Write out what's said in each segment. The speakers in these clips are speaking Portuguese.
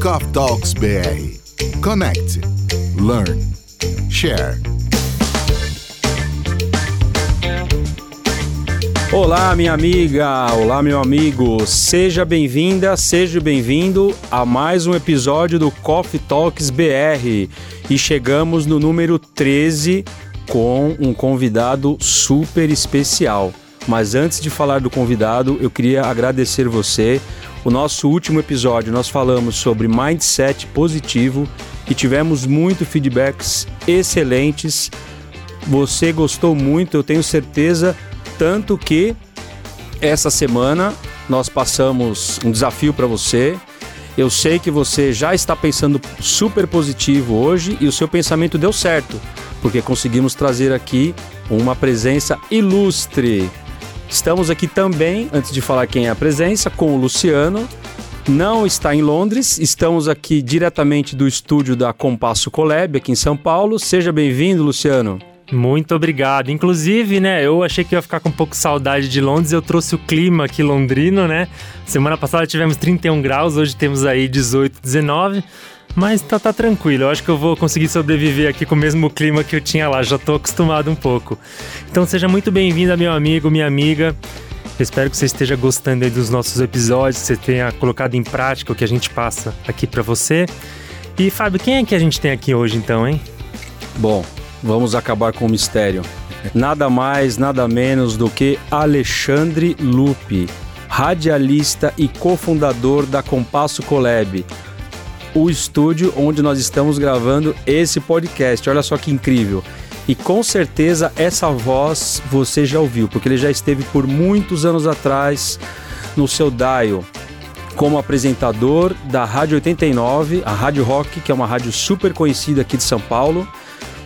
Coffee Talks BR. Connect, learn, share. Olá, minha amiga, olá, meu amigo. Seja bem-vinda, seja bem-vindo a mais um episódio do Coffee Talks BR. E chegamos no número 13 com um convidado super especial. Mas antes de falar do convidado, eu queria agradecer você. O nosso último episódio nós falamos sobre mindset positivo e tivemos muito feedbacks excelentes. Você gostou muito, eu tenho certeza tanto que essa semana nós passamos um desafio para você. Eu sei que você já está pensando super positivo hoje e o seu pensamento deu certo, porque conseguimos trazer aqui uma presença ilustre. Estamos aqui também, antes de falar quem é a presença, com o Luciano. Não está em Londres, estamos aqui diretamente do estúdio da Compasso Collab, aqui em São Paulo. Seja bem-vindo, Luciano. Muito obrigado. Inclusive, né, eu achei que ia ficar com um pouco saudade de Londres, eu trouxe o clima aqui londrino, né? Semana passada tivemos 31 graus, hoje temos aí 18, 19. Mas tá, tá tranquilo, eu acho que eu vou conseguir sobreviver aqui com o mesmo clima que eu tinha lá, já tô acostumado um pouco. Então seja muito bem-vinda, meu amigo, minha amiga. Eu espero que você esteja gostando dos nossos episódios, que você tenha colocado em prática o que a gente passa aqui para você. E Fábio, quem é que a gente tem aqui hoje então, hein? Bom, vamos acabar com o mistério. Nada mais, nada menos do que Alexandre Lupe, radialista e cofundador da Compasso Collab, o estúdio onde nós estamos gravando esse podcast. Olha só que incrível. E com certeza essa voz você já ouviu, porque ele já esteve por muitos anos atrás no seu dial como apresentador da Rádio 89, a Rádio Rock, que é uma rádio super conhecida aqui de São Paulo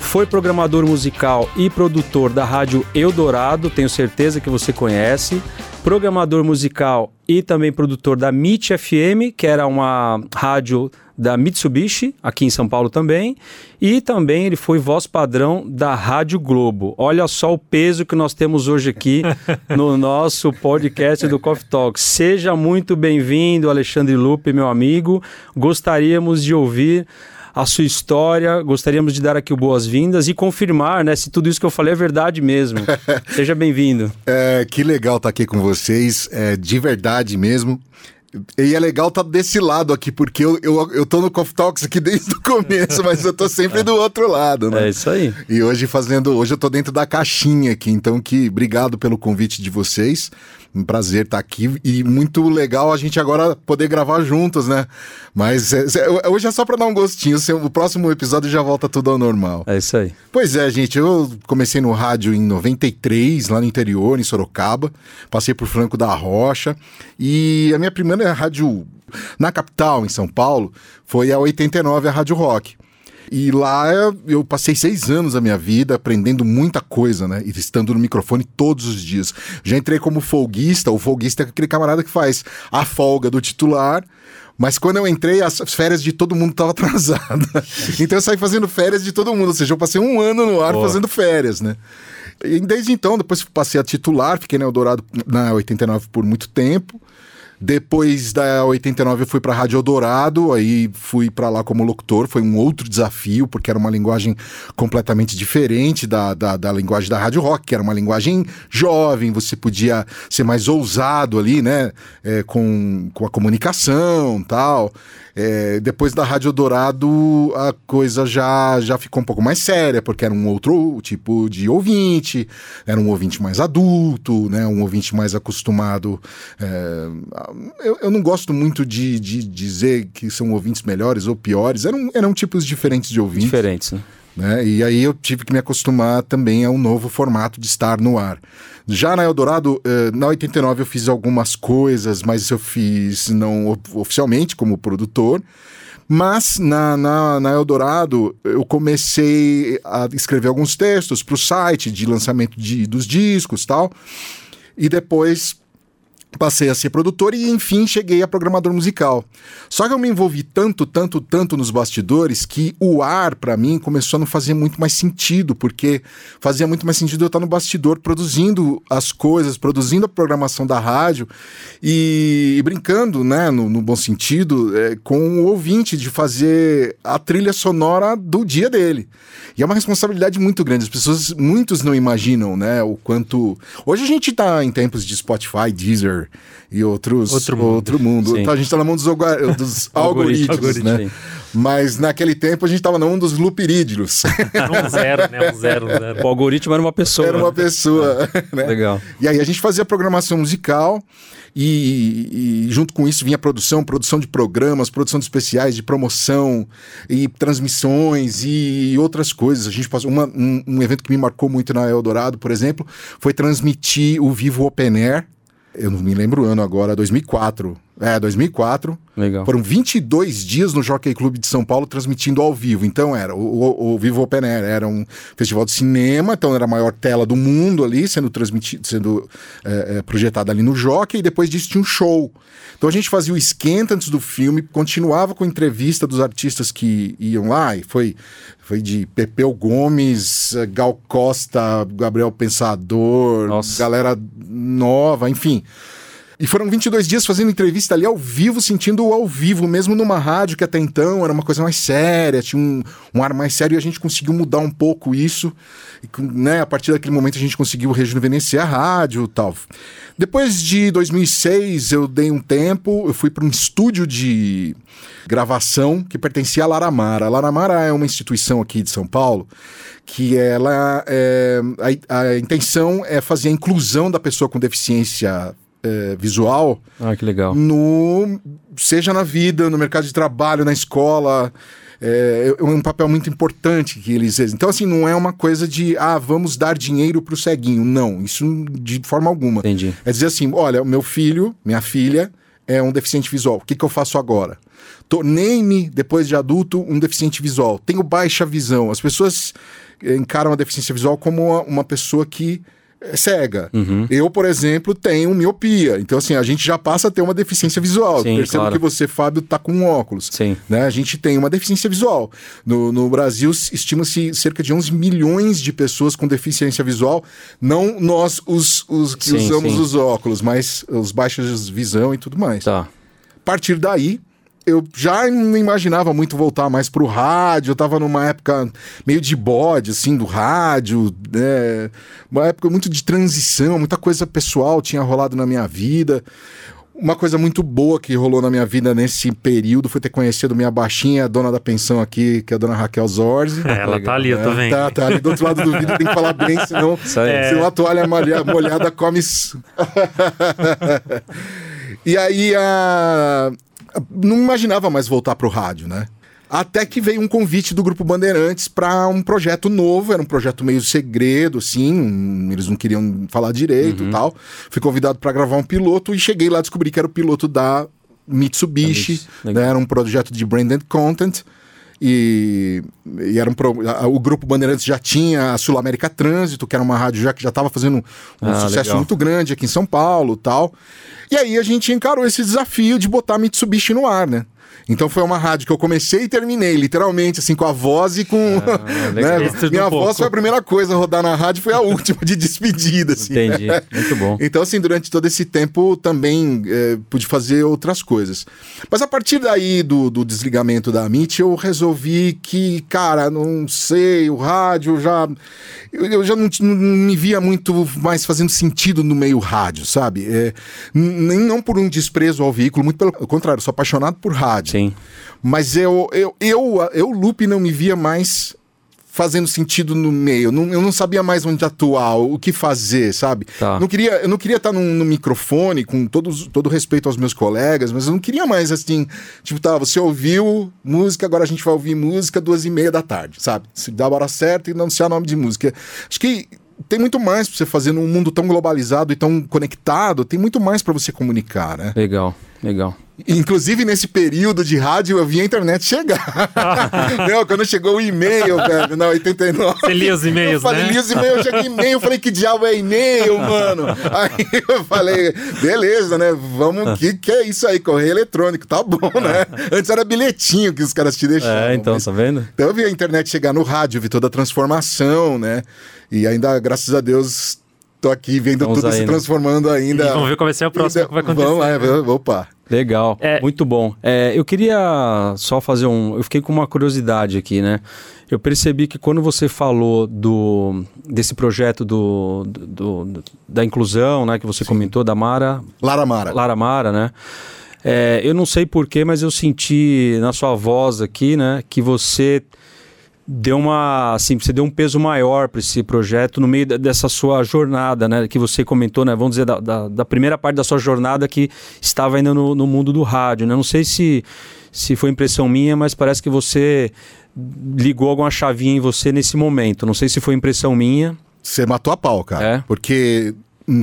foi programador musical e produtor da Rádio Eldorado, tenho certeza que você conhece. Programador musical e também produtor da MIT FM, que era uma rádio da Mitsubishi, aqui em São Paulo também. E também ele foi voz padrão da Rádio Globo. Olha só o peso que nós temos hoje aqui no nosso podcast do Coffee Talk. Seja muito bem-vindo, Alexandre Lupe, meu amigo. Gostaríamos de ouvir a sua história. Gostaríamos de dar aqui boas-vindas e confirmar, né, se tudo isso que eu falei é verdade mesmo. Seja bem-vindo. É, que legal estar aqui com vocês, é, de verdade mesmo. E é legal estar tá desse lado aqui, porque eu, eu, eu tô no Coffee Talks aqui desde o começo, mas eu tô sempre do outro lado, né? É isso aí. E hoje fazendo. Hoje eu tô dentro da caixinha aqui, então que obrigado pelo convite de vocês. Um prazer estar aqui e muito legal a gente agora poder gravar juntos, né? Mas é, é, hoje é só para dar um gostinho. O próximo episódio já volta tudo ao normal. É isso aí. Pois é, gente. Eu comecei no rádio em 93, lá no interior, em Sorocaba. Passei por Franco da Rocha. E a minha primeira rádio na capital, em São Paulo, foi a 89, a Rádio Rock. E lá eu passei seis anos da minha vida aprendendo muita coisa, né? E estando no microfone todos os dias. Já entrei como folguista, o folguista é aquele camarada que faz a folga do titular. Mas quando eu entrei, as férias de todo mundo estavam atrasadas. então eu saí fazendo férias de todo mundo. Ou seja, eu passei um ano no ar fazendo férias, né? E desde então, depois passei a titular, fiquei na Eldorado na 89 por muito tempo. Depois da 89 eu fui para a Rádio Eldorado, aí fui para lá como locutor, foi um outro desafio, porque era uma linguagem completamente diferente da, da, da, linguagem da Rádio Rock, que era uma linguagem jovem, você podia ser mais ousado ali, né, é, com, com a comunicação tal. É, depois da Rádio Dourado, a coisa já, já ficou um pouco mais séria, porque era um outro tipo de ouvinte, era um ouvinte mais adulto, né, um ouvinte mais acostumado. É, eu, eu, não gosto muito de, de, dizer que são ouvintes melhores ou piores, eram, eram tipos diferentes de ouvintes. Diferentes, né? Né? E aí eu tive que me acostumar também ao novo formato de estar no ar. Já na Eldorado, eh, na 89 eu fiz algumas coisas, mas eu fiz não oficialmente como produtor. Mas na, na, na, Eldorado eu comecei a escrever alguns textos para o site de lançamento de, dos discos tal. E depois passei a ser produtor e enfim cheguei a programador musical. Só que eu me envolvi tanto, tanto, tanto nos bastidores que o ar para mim começou a não fazer muito mais sentido, porque fazia muito mais sentido eu estar no bastidor produzindo as coisas, produzindo a programação da rádio e, e brincando, né, no, no bom sentido, é, com o ouvinte de fazer a trilha sonora do dia dele. E é uma responsabilidade muito grande. As pessoas, muitos não imaginam, né, o quanto. Hoje a gente tá em tempos de Spotify, Deezer e outros. Outro mundo. Outro mundo. Então, a gente tá na mão dos, dos algoritmos, Algoritmo, né? Mas naquele tempo a gente tava na mão dos lupirídeos. Um zero, né? Um zero, um zero. O algoritmo era uma pessoa. Era uma pessoa. né? Legal. E aí a gente fazia programação musical e, e junto com isso vinha produção, produção de programas, produção de especiais, de promoção e transmissões e outras coisas. A gente passou uma- um, um evento que me marcou muito na Eldorado, por exemplo, foi transmitir o Vivo Open Air. Eu não me lembro o ano agora, 2004. É, 2004. Legal. Foram 22 dias no Jockey Club de São Paulo transmitindo ao vivo. Então era o, o, o Vivo Open Air, era um festival de cinema, então era a maior tela do mundo ali, sendo transmitido, sendo é, é, projetada ali no Jockey, e depois disso tinha um show. Então a gente fazia o esquenta antes do filme, continuava com entrevista dos artistas que iam lá, e foi, foi de Pepeu Gomes, eh, Gal Costa, Gabriel Pensador, Nossa. galera nova, enfim. E foram 22 dias fazendo entrevista ali ao vivo, sentindo ao vivo, mesmo numa rádio que até então era uma coisa mais séria, tinha um, um ar mais sério e a gente conseguiu mudar um pouco isso. E, né, a partir daquele momento a gente conseguiu rejuvenescer a rádio e tal. Depois de 2006, eu dei um tempo, eu fui para um estúdio de gravação que pertencia à Laramara. A Laramara é uma instituição aqui de São Paulo que ela é, a, a intenção é fazer a inclusão da pessoa com deficiência é, visual Ah, que legal. no seja na vida, no mercado de trabalho, na escola. É, é um papel muito importante que eles. Então, assim, não é uma coisa de, ah, vamos dar dinheiro pro ceguinho. Não, isso de forma alguma. Entendi. É dizer assim: olha, o meu filho, minha filha, é um deficiente visual. O que, que eu faço agora? Tornei-me, depois de adulto, um deficiente visual. Tenho baixa visão. As pessoas eh, encaram a deficiência visual como uma, uma pessoa que é cega. Uhum. Eu, por exemplo, tenho miopia. Então, assim, a gente já passa a ter uma deficiência visual. Sim, Percebo claro. que você, Fábio, tá com um óculos. Sim. Né? A gente tem uma deficiência visual. No, no Brasil, estima-se cerca de 11 milhões de pessoas com deficiência visual. Não nós, os, os que Sim, usamos sim. os óculos, mas os baixos de visão e tudo mais. Tá. A partir daí, eu já não imaginava muito voltar mais pro rádio. Eu tava numa época meio de bode, assim, do rádio, né? Uma época muito de transição, muita coisa pessoal tinha rolado na minha vida. Uma coisa muito boa que rolou na minha vida nesse período foi ter conhecido minha baixinha, a dona da pensão aqui, que é a dona Raquel Zorzi. É, ela tá ali, eu tô É, vendo. Tá, tá ali do outro lado do vidro, tem que falar bem, senão, aí. senão a toalha molha- molhada come. e aí a... não imaginava mais voltar pro rádio, né? Até que veio um convite do Grupo Bandeirantes para um projeto novo, era um projeto meio segredo, assim, eles não queriam falar direito e tal. Fui convidado para gravar um piloto e cheguei lá e descobri que era o piloto da Mitsubishi, né? era um projeto de branded content. E, e era um pro- a- o grupo Bandeirantes já tinha a Sul América Trânsito, que era uma rádio já que já estava fazendo um Ah, sucesso legal. muito grande aqui em São Paulo, tal. E aí a gente encarou esse desafio de botar a Mitsubishi no ar, né? Então foi uma rádio que eu comecei e terminei, literalmente, assim, com a voz e com. legal. né? Minha um pouco. voz foi a primeira coisa a rodar na rádio, foi a última de despedida, assim. Entendi. Muito bom. Então, assim, durante todo esse tempo também eh, pude fazer outras coisas. Mas a partir daí do, do desligamento da MIT, eu resolvi que, cara, não sei, o rádio já. Eu, eu já não, não me via muito mais fazendo sentido no meio rádio, sabe? N- nem não por um desprezo ao veículo, muito pelo contrário, sou apaixonado por rádio. Sim. Mas eu, eu, eu, eu, Lupe, não me via mais fazendo sentido no meio. Não- eu não sabia mais onde atuar, o que fazer, sabe? Tá. Não queria, eu não queria estar num, num microfone, com todos, todo respeito aos meus colegas, mas eu não queria mais assim, tipo, tá, você ouviu música, agora a gente vai ouvir música duas e meia da tarde, sabe? Se dá a hora certa e anunciar nome de música. Acho que tem muito mais pra você fazer num mundo tão globalizado e tão conectado, tem muito mais pra você comunicar, né? Legal. Legal. Inclusive, nesse período de rádio, eu vi a internet chegar. não, quando chegou o e-mail, velho, na 89. Você lia os e-mails, Eu falei, né? li os e-mails, cheguei e-mail. Eu falei, que diabo é e-mail, mano? Aí eu falei, beleza, né? Vamos, que que é isso aí? Correio eletrônico, tá bom, né? Antes era bilhetinho que os caras te deixavam. É, então, mas- tá vendo? então eu vi a internet chegar no rádio, vi toda a transformação, né? E ainda, graças a Deus, tô aqui vendo Estamos tudo aí, se né? transformando ainda. E vamos ver qual vai ser o próximo que vai acontecer. Vamos, é, vamos- opa. Legal, É. muito bom. É, eu queria só fazer um. Eu fiquei com uma curiosidade aqui, né? Eu percebi que quando você falou do desse projeto do, do- do- da inclusão, né, que você comentou da Mara, Lara Mara. Lara Mara, né? É, eu não sei porquê, mas eu senti na sua voz aqui, né, que você deu uma, assim, você deu um peso maior para esse projeto no meio dessa sua jornada, né, que você comentou, né, vamos dizer, da, da, da primeira parte da sua jornada que estava ainda no, no mundo do rádio, né? Não sei se, se foi impressão minha, mas parece que você ligou alguma chavinha em você nesse momento. Não sei se foi impressão minha. Você matou a pau, cara. É? Porque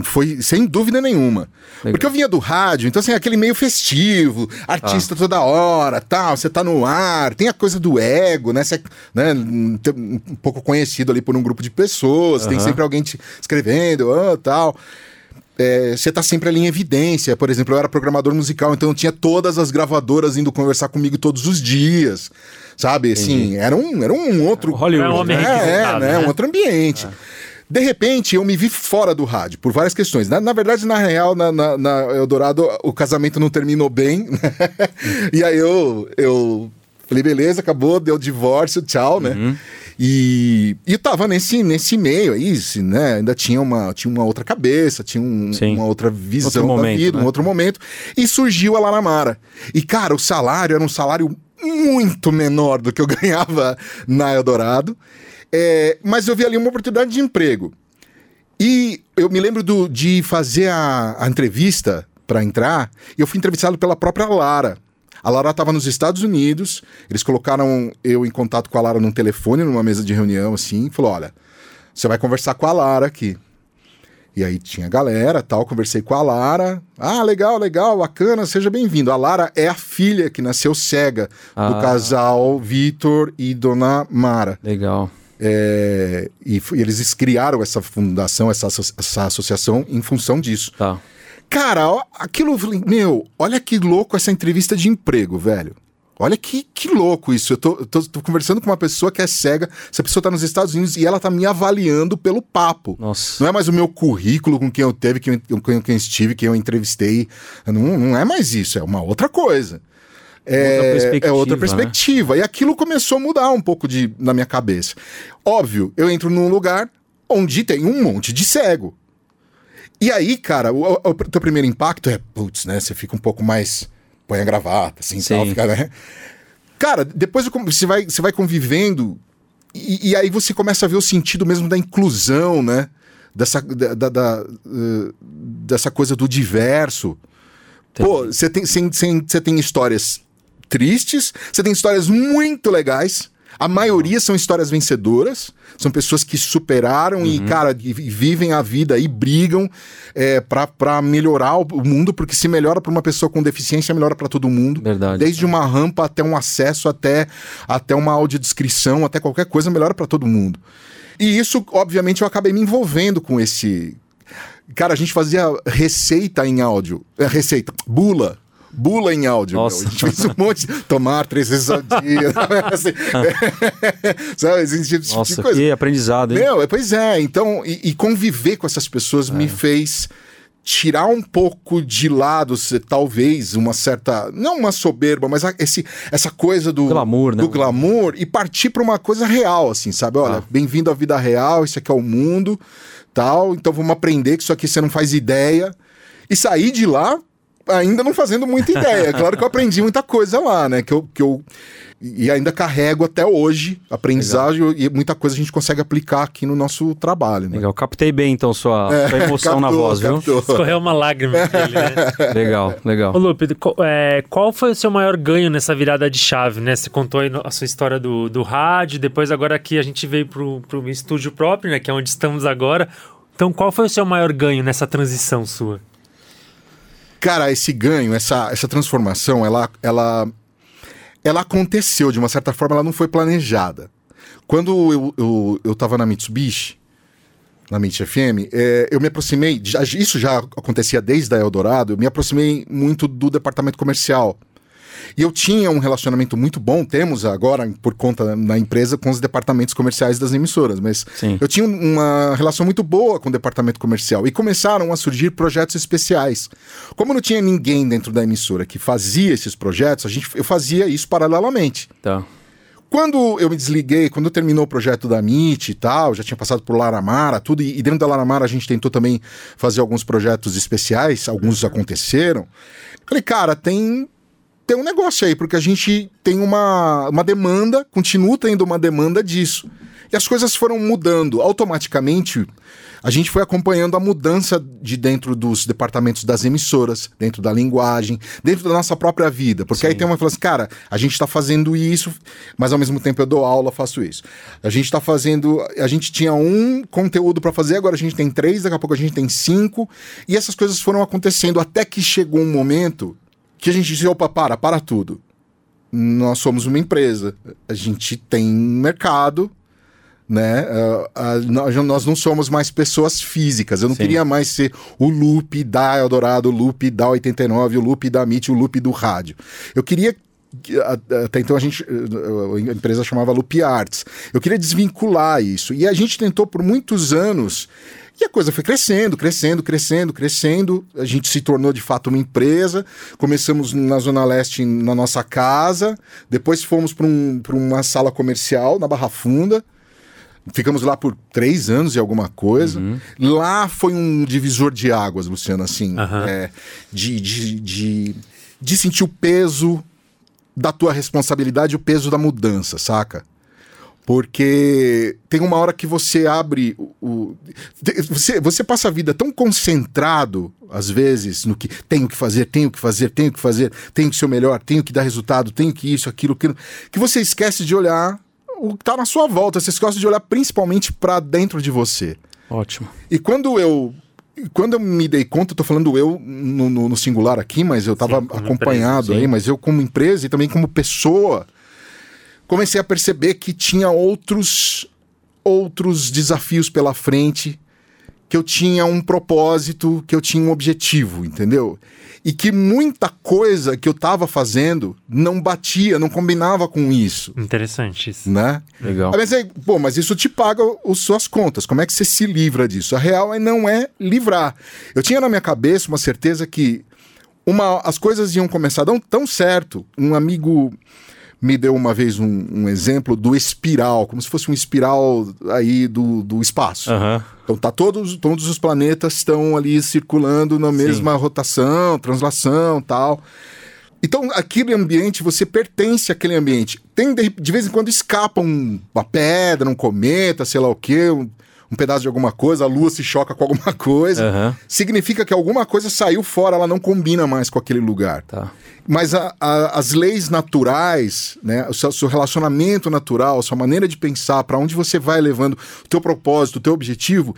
foi sem dúvida nenhuma. Legal. Porque eu vinha do rádio, então assim, aquele meio festivo, Ah. artista toda hora, tal, você tá no ar, tem a coisa do ego, né? Você é né, um pouco conhecido ali por um grupo de pessoas, tem sempre alguém te escrevendo, ah, tal. É, você tá sempre ali em evidência. Por exemplo, eu era programador musical, então eu tinha todas as gravadoras indo conversar comigo todos os dias. Sabe? Assim, era um, era um outro. Hollywood, É um homem É, é, né? né? Um outro ambiente. De repente, eu me vi fora do rádio, por várias questões. Na, na verdade, na real, na, na, na Eldorado, o casamento não terminou bem. e aí eu, eu falei, beleza, acabou, deu divórcio, tchau, né? E, e eu tava nesse, nesse meio aí, né? Ainda tinha uma, tinha uma outra cabeça, tinha um- uma outra visão Outro da momento, vida, né? um outro momento. E surgiu a Laramara. E, cara, o salário era um salário muito menor do que eu ganhava na Eldorado. É, mas eu vi ali uma oportunidade de emprego. E eu me lembro do- de fazer a, a entrevista para entrar, e eu fui entrevistado pela própria Lara. A Lara estava nos Estados Unidos, eles colocaram eu em contato com a Lara num telefone, numa mesa de reunião, assim, e falou: olha, você vai conversar com a Lara aqui. E aí tinha galera, tal, conversei com a Lara. Ah, legal, legal, bacana, seja bem-vindo. A Lara é a filha que nasceu cega do Ah. casal Vitor e Dona Mara. Legal. É, e, e eles criaram essa fundação, essa, essa associação em função disso. Tá. Cara, ó, aquilo, meu, olha que louco essa entrevista de emprego, velho. Olha que, que louco isso. Eu tô, tô- tô conversando com uma pessoa que é cega, essa pessoa tá nos Estados Unidos e ela tá me avaliando pelo papo. Nossa. Não é mais o meu currículo com quem eu teve, quem eu, com quem eu estive, quem eu entrevistei. Não, não é mais isso, é uma outra coisa. É Outra é perspectiva, outra né? perspectiva. E aquilo começou a mudar um pouco de, na minha cabeça. Óbvio, eu entro num lugar onde tem um monte de cego. E aí, cara, o, o- o teu primeiro impacto é, putz, né? Você fica um pouco mais. Põe a gravata, assim, Sim. tal, fica, né? Cara, depois você vai, você vai convivendo e, e aí você começa a ver o sentido mesmo da inclusão, né? Dessa, da, da- eh, dessa coisa do diverso. Pô, você tem, tem histórias tristes, você tem histórias muito legais. A maioria são histórias vencedoras, são pessoas que superaram e, cara, e, vivem a vida e brigam é, para melhorar o, o mundo, porque se melhora para uma pessoa com deficiência, melhora para todo mundo. Verdade. Desde uma rampa até um acesso, até, até uma audiodescrição, até qualquer coisa, melhora para todo mundo. E isso, obviamente, eu acabei me envolvendo com esse. Cara, a gente fazia receita em áudio. É, receita, bula. Bula em áudio. meu. A gente fez um monte. Tomar três vezes ao dia. assim, sabe? Esse tipo de Nossa, coisa. que aprendizado, hein? Meu, pois é. Então, e, e conviver com essas pessoas É. me fez tirar um pouco de lado, talvez, uma certa. Não uma soberba, mas esse, essa coisa do. Glamour, né? Do glamour e partir para uma coisa real, assim, sabe? Olha, Ah. bem-vindo à vida real, isso aqui é o mundo, tal. Então vamos aprender que isso aqui você não faz ideia. E sair de lá ainda não fazendo muita ideia. Claro que eu aprendi muita coisa lá, né? Que eu, que eu e ainda carrego até hoje aprendizagem e muita coisa a gente consegue aplicar aqui no nosso trabalho, né? Legal. Captei bem, então, sua, sua emoção na Captou, voz, viu? captou. Escorreu uma lágrima dele, né? Legal, legal. Ô, Lupe, co- é, qual foi o seu maior ganho nessa virada de chave, né? Você contou a sua história do, do rádio, depois agora aqui a gente veio pro, pro estúdio próprio, né? Que é onde estamos agora. Então, qual foi o seu maior ganho nessa transição sua? Cara, esse ganho, essa, essa transformação, ela, ela, ela aconteceu de uma certa forma, ela não foi planejada. Quando eu, eu, eu tava na Mitsubishi, na Mint FM, é, eu me aproximei, isso já acontecia desde a Eldorado, eu me aproximei muito do departamento comercial. E eu tinha um relacionamento muito bom, temos agora, por conta da empresa, com os departamentos comerciais das emissoras, mas Sim. eu tinha uma relação muito boa com o departamento comercial e começaram a surgir projetos especiais. Como não tinha ninguém dentro da emissora que fazia esses projetos, a gente, eu fazia isso paralelamente. Tá. Quando eu me desliguei, quando terminou o projeto da MIT e tal, já tinha passado por Laramara, tudo, e dentro da Laramara a gente tentou também fazer alguns projetos especiais, alguns aconteceram. Falei, cara, tem, tem um negócio aí, porque a gente tem uma, uma demanda, continua tendo uma demanda disso. E as coisas foram mudando. Automaticamente, a gente foi acompanhando a mudança de dentro dos departamentos das emissoras, dentro da linguagem, dentro da nossa própria vida. Porque aí tem uma que fala assim, cara, a gente está fazendo isso, mas ao mesmo tempo eu dou aula, faço isso. A gente está fazendo. A gente tinha um conteúdo para fazer, agora a gente tem três, daqui a pouco a gente tem cinco. E essas coisas foram acontecendo até que chegou um momento que a gente disse, opa, para, para tudo. Nós somos uma empresa, a gente tem mercado, né? Uh, uh, nós, não somos mais pessoas físicas. Eu não Sim. queria mais ser o loop da Eldorado, o loop da 89, o loop da MIT, o loop do rádio. Eu queria até então a gente a empresa chamava Loop Arts. Eu queria desvincular isso. E a gente tentou por muitos anos e a coisa foi crescendo, crescendo, crescendo, crescendo. A gente se tornou de fato uma empresa. Começamos na Zona Leste, na nossa casa. Depois fomos para um, uma sala comercial na Barra Funda. Ficamos lá por três anos e alguma coisa. Lá foi um divisor de águas, Luciano, assim, Aham. é, de, de, de, de sentir o peso da tua responsabilidade, o peso da mudança, saca? Porque tem uma hora que você abre o. o- você, você passa a vida tão concentrado, às vezes, no que tenho que fazer, tenho que fazer, tenho que fazer, tenho que ser o melhor, tenho que dar resultado, tenho que isso, aquilo, aquilo, que você esquece de olhar o que tá na sua volta, você esquece de olhar principalmente para dentro de você. Ótimo. E quando eu. Quando eu me dei conta, eu tô falando eu no, no- no singular aqui, mas eu tava Sim, como acompanhado empresa, aí, mas eu como empresa e também como pessoa, comecei a perceber que tinha outros outros desafios pela frente, que eu tinha um propósito, que eu tinha um objetivo, entendeu? E que muita coisa que eu tava fazendo não batia, não combinava com isso, Interessante isso. né? Legal. Aí Mas aí, pô, mas isso te paga as suas contas. Como é que você se livra disso? A real é não é livrar. Eu tinha na minha cabeça uma certeza que uma, as coisas iam começar dar tão certo. Um amigo me deu uma vez um, um exemplo do espiral, como se fosse um espiral aí do, do espaço. Aham. Então tá todos, todos os planetas estão ali circulando na mesma rotação, translação, tal. Então, aquele ambiente, você pertence àquele ambiente. Tem, de, de vez em quando, escapa um- uma pedra, um cometa, sei lá o quê, um, um pedaço de alguma coisa, a lua se choca com alguma coisa. Aham. Significa que alguma coisa saiu fora, ela não combina mais com aquele lugar. Tá. Mas a- a- as leis naturais, né, o seu, seu relacionamento natural, a sua maneira de pensar, para onde você vai levando o teu propósito, o teu objetivo,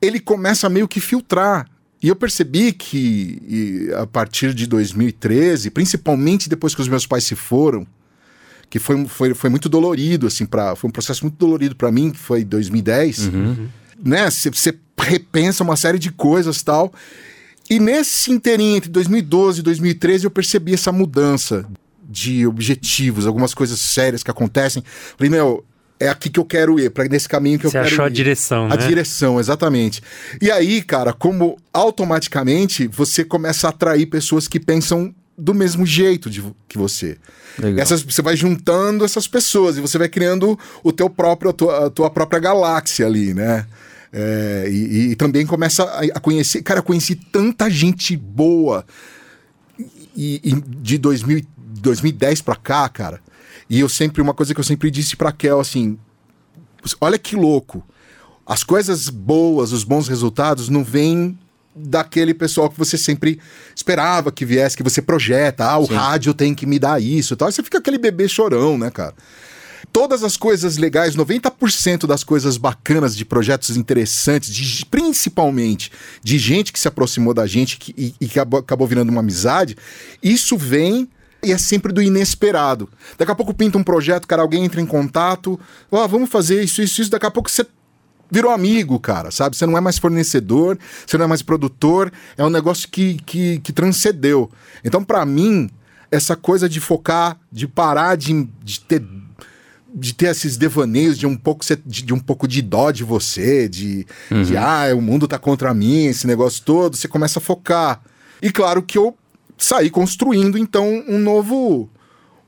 ele começa a meio que filtrar. E eu percebi que a partir de 2013, principalmente depois que os meus pais se foram, que foi, foi, foi muito dolorido, assim, pra, foi um processo muito dolorido para mim, que foi 2010, né? Você repensa uma série de coisas tal. E nesse inteirinho, entre 2012 e 2013, eu percebi essa mudança de objetivos, algumas coisas sérias que acontecem. Falei, meu, é aqui que eu quero ir, para nesse caminho que eu Você quero achou a ir. direção, A né? direção, exatamente. E aí, cara, como automaticamente você começa a atrair pessoas que pensam do mesmo jeito de, que você. Essas, você vai juntando essas pessoas e você vai criando o teu próprio, a tua, a tua própria galáxia ali, né? É, e, e também começa a, a conhecer. Cara, eu conheci tanta gente boa e, e de 2000, 2010 pra cá, cara. E eu sempre, uma coisa que eu sempre disse pra Kel, assim, olha que louco. As coisas boas, os bons resultados não vêm daquele pessoal que você sempre esperava que viesse, que você projeta. Ah, o rádio tem que me dar isso e tal. Aí você fica aquele bebê chorão, né, cara? todas as coisas legais, 90% das coisas bacanas, de projetos interessantes, de, principalmente de gente que se aproximou da gente que, e, e que acabou, acabou virando uma amizade, isso vem e é sempre do inesperado. Daqui a pouco pinta um projeto, cara, alguém entra em contato, ó, oh, vamos fazer isso, isso, isso, daqui a pouco você virou amigo, cara, sabe? Você não é mais fornecedor, você não é mais produtor, é um negócio que, que, que transcendeu. Então, para mim, essa coisa de focar, de parar de, de ter de ter esses devaneios de um pouco de, de um pouco de dó de você, de, uhum. de ah, o mundo tá contra mim, esse negócio todo, você começa a focar. E claro que eu saí construindo então um novo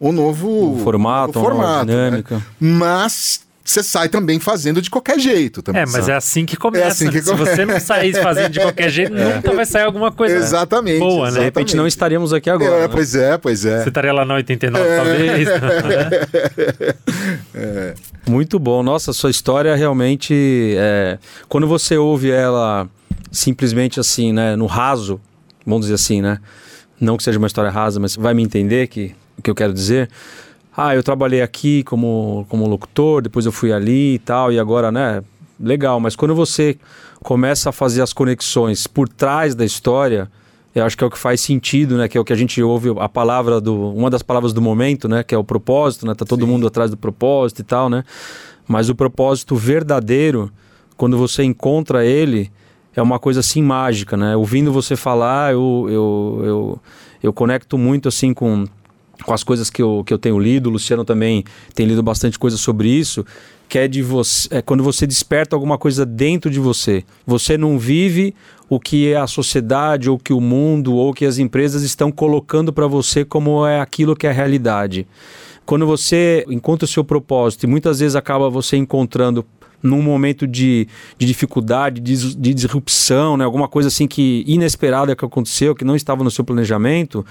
um novo um formato, um formato, uma né? dinâmica. Mas você sai também fazendo de qualquer jeito. Também, é, mas é assim que começa. É assim que Se você não sair fazendo de qualquer jeito, é. nunca vai sair alguma coisa exatamente, boa, exatamente. né? De repente não estaríamos aqui agora. É, né? pois é, pois é. Você estaria lá na 89, é. talvez. é. Muito bom. Nossa, sua história realmente. É... Quando você ouve ela simplesmente assim, né, no raso, vamos dizer assim, né? Não que seja uma história rasa, mas vai me entender que o que eu quero dizer ah, eu trabalhei aqui como, como locutor, depois eu fui ali e tal, e agora, né? Legal, mas quando você começa a fazer as conexões por trás da história, eu acho que é o que faz sentido, né? Que é o que a gente ouve a palavra do. Uma das palavras do momento, né? Que é o propósito, né? Tá todo Sim. mundo atrás do propósito e tal, né? Mas o propósito verdadeiro, quando você encontra ele, é uma coisa assim mágica, né? Ouvindo você falar, eu, eu, eu, eu conecto muito assim com com as coisas que eu, que eu tenho lido, o Luciano também tem lido bastante coisa sobre isso, que é de você, é quando você desperta alguma coisa dentro de você. Você não vive o que a sociedade ou que o mundo ou que as empresas estão colocando para você como é aquilo que é a realidade. Quando você encontra o seu propósito e muitas vezes acaba você encontrando num momento de, de dificuldade, de, de disrupção, né? alguma coisa assim que inesperada que aconteceu, que não estava no seu planejamento,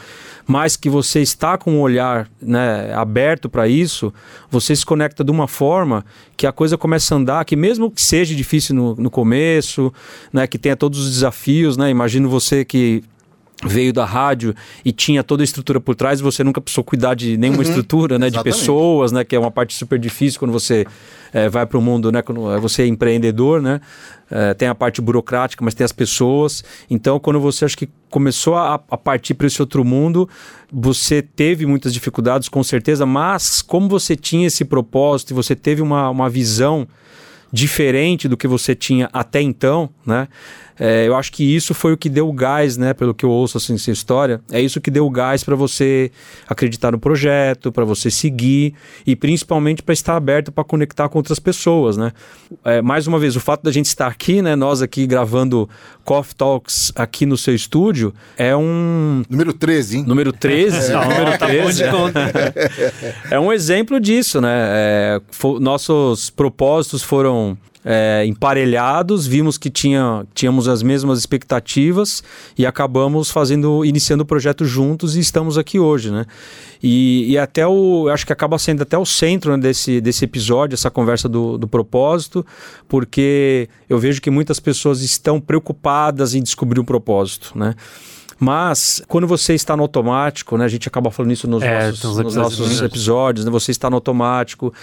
mas que você está com o um olhar né, aberto para isso, você se conecta de uma forma que a coisa começa a andar, que mesmo que seja difícil no, no começo, né, que tenha todos os desafios, né? Imagino você que veio da rádio e tinha toda a estrutura por trás, você nunca precisou cuidar de nenhuma uhum, estrutura, né, de pessoas, né, que é uma parte super difícil quando você é, vai para o mundo, né, quando você é empreendedor, né, é, tem a parte burocrática, mas tem as pessoas. Então, quando você acho que começou a, a partir para esse outro mundo, você teve muitas dificuldades, com certeza, mas como você tinha esse propósito e você teve uma, uma visão diferente do que você tinha até então, né? É, eu acho que isso foi o que deu gás, né? Pelo que eu ouço assim, essa história, é isso que deu gás para você acreditar no projeto, para você seguir e principalmente para estar aberto para conectar com outras pessoas, né? É, mais uma vez, o fato da gente estar aqui, né? Nós aqui gravando Coffee Talks aqui no seu estúdio é um número 13, hein? Número 13, é. número 13. é um exemplo disso, né? É, nossos propósitos foram é, emparelhados, vimos que tinha, tínhamos as mesmas expectativas e acabamos fazendo, iniciando o projeto juntos e estamos aqui hoje, né? E, e até o, acho que acaba sendo até o centro né, desse, desse episódio, essa conversa do, do propósito, porque eu vejo que muitas pessoas estão preocupadas em descobrir um propósito, né? Mas quando você está no automático, né? A gente acaba falando isso nos é, nossos, nos nossos episódios, né? Você está no automático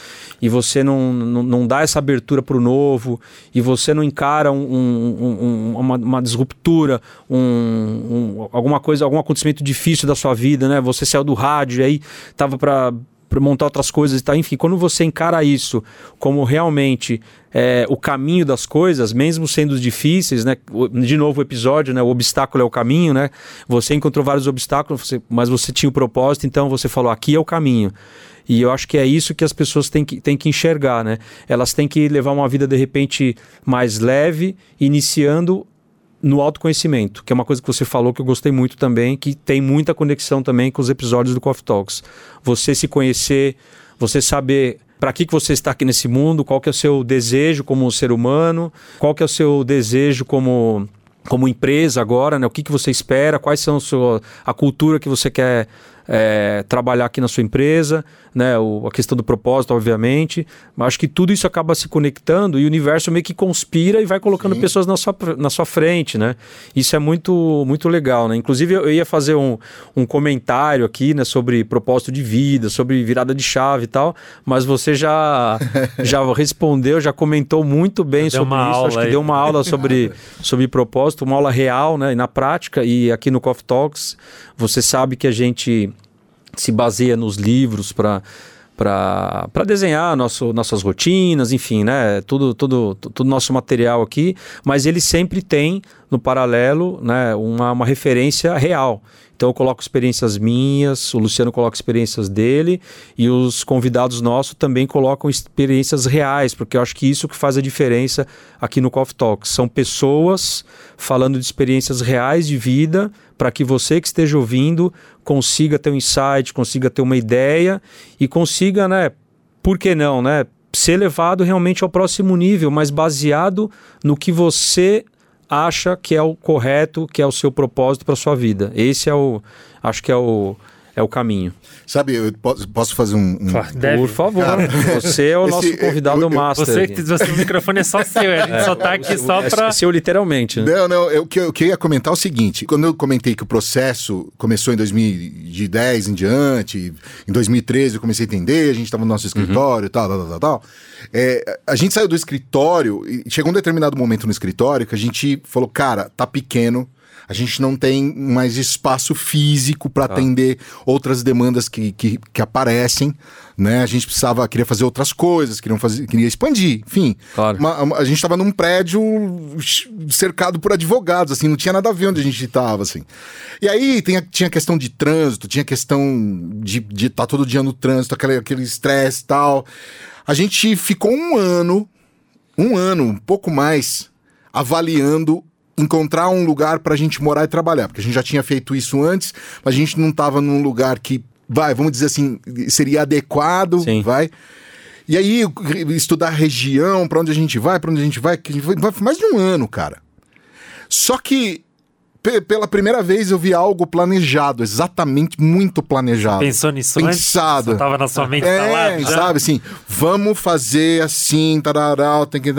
e você não, não, não dá essa abertura para o novo e você não encara um, um, um, uma, uma, disruptura, alguma coisa, algum acontecimento difícil da sua vida, né? Você saiu do rádio e aí tava para para montar outras coisas e tal. Enfim, quando você encara isso como realmente é, o caminho das coisas, mesmo sendo difíceis, né? De novo o episódio, né? O obstáculo é o caminho, né? Você encontrou vários obstáculos, você, mas você tinha o propósito, então você falou, aqui é o caminho. E eu acho que é isso que as pessoas têm que, têm que enxergar, né? Elas têm que levar uma vida, de repente, mais leve, iniciando no autoconhecimento, que é uma coisa que você falou que eu gostei muito também, que tem muita conexão também com os episódios do Coffee Talks. Você se conhecer, você saber para que, que você está aqui nesse mundo, qual que é o seu desejo como ser humano, qual que é o seu desejo como como empresa agora, né? O que, que você espera, quais são a, sua, a cultura que você quer é, trabalhar aqui na sua empresa, né? O, a questão do propósito, obviamente. Mas acho que tudo isso acaba se conectando e o universo meio que conspira e vai colocando Sim. pessoas na sua, na sua frente, né? Isso é muito, muito legal, né? Inclusive, eu ia fazer um, um comentário aqui, né, sobre propósito de vida, sobre virada de chave e tal, mas você já, já respondeu, já comentou muito bem sobre isso. Acho que aí. deu uma aula sobre, sobre propósito, uma aula real, né? E na prática, e aqui no Coffee Talks, você sabe que a gente se baseia nos livros para para desenhar nosso, nossas rotinas, enfim, né? Tudo, tudo, tudo nosso material aqui, mas ele sempre tem no paralelo né, uma, uma referência real. Então eu coloco experiências minhas, o Luciano coloca experiências dele e os convidados nossos também colocam experiências reais, porque eu acho que isso que faz a diferença aqui no Coffee Talks. São pessoas falando de experiências reais de vida para que você que esteja ouvindo consiga ter um insight, consiga ter uma ideia e consiga, né, por que não, né, ser levado realmente ao próximo nível, mas baseado no que você acha que é o correto, que é o seu propósito para sua vida. Esse é o, acho que é o, é o caminho. Sabe, eu posso fazer um. um... Por favor, Cara, você é o nosso esse, convidado eu, eu, master. Você, você, o microfone é só seu, a gente é, só tá aqui só para. É seu literalmente. Né? Não, não, eu, eu queria comentar é o seguinte: quando eu comentei que o processo começou em 2010 em diante, em 2013 eu comecei a entender, a gente estava no nosso escritório, uhum. tal, tal, tal, tal. É, a gente saiu do escritório e chegou um determinado momento no escritório que a gente falou, cara, tá pequeno a gente não tem mais espaço físico para ah. atender outras demandas que, que, que, aparecem, né? A gente precisava, queria fazer outras coisas, queria, fazer, queria expandir, enfim. Claro. Uma, a gente estava num prédio cercado por advogados, assim, não tinha nada a ver onde a gente estava, assim. E aí tem, tinha questão de trânsito, tinha questão de estar de tá todo dia no trânsito, aquele estresse e tal. A gente ficou um ano, um ano, um pouco mais, avaliando encontrar um lugar para a gente morar e trabalhar, porque a gente já tinha feito isso antes, mas a gente não estava num lugar que, vai, vamos dizer assim, seria adequado, Sim. vai. E aí, estudar a região, para onde a gente vai, para onde a gente vai, que vai mais de um ano, cara. Só que pela primeira vez eu vi algo planejado, exatamente muito planejado. Pensou nisso Pensado. Antes? Tava na sua mente é, tá sabe assim, vamos fazer assim, tarará, tem que...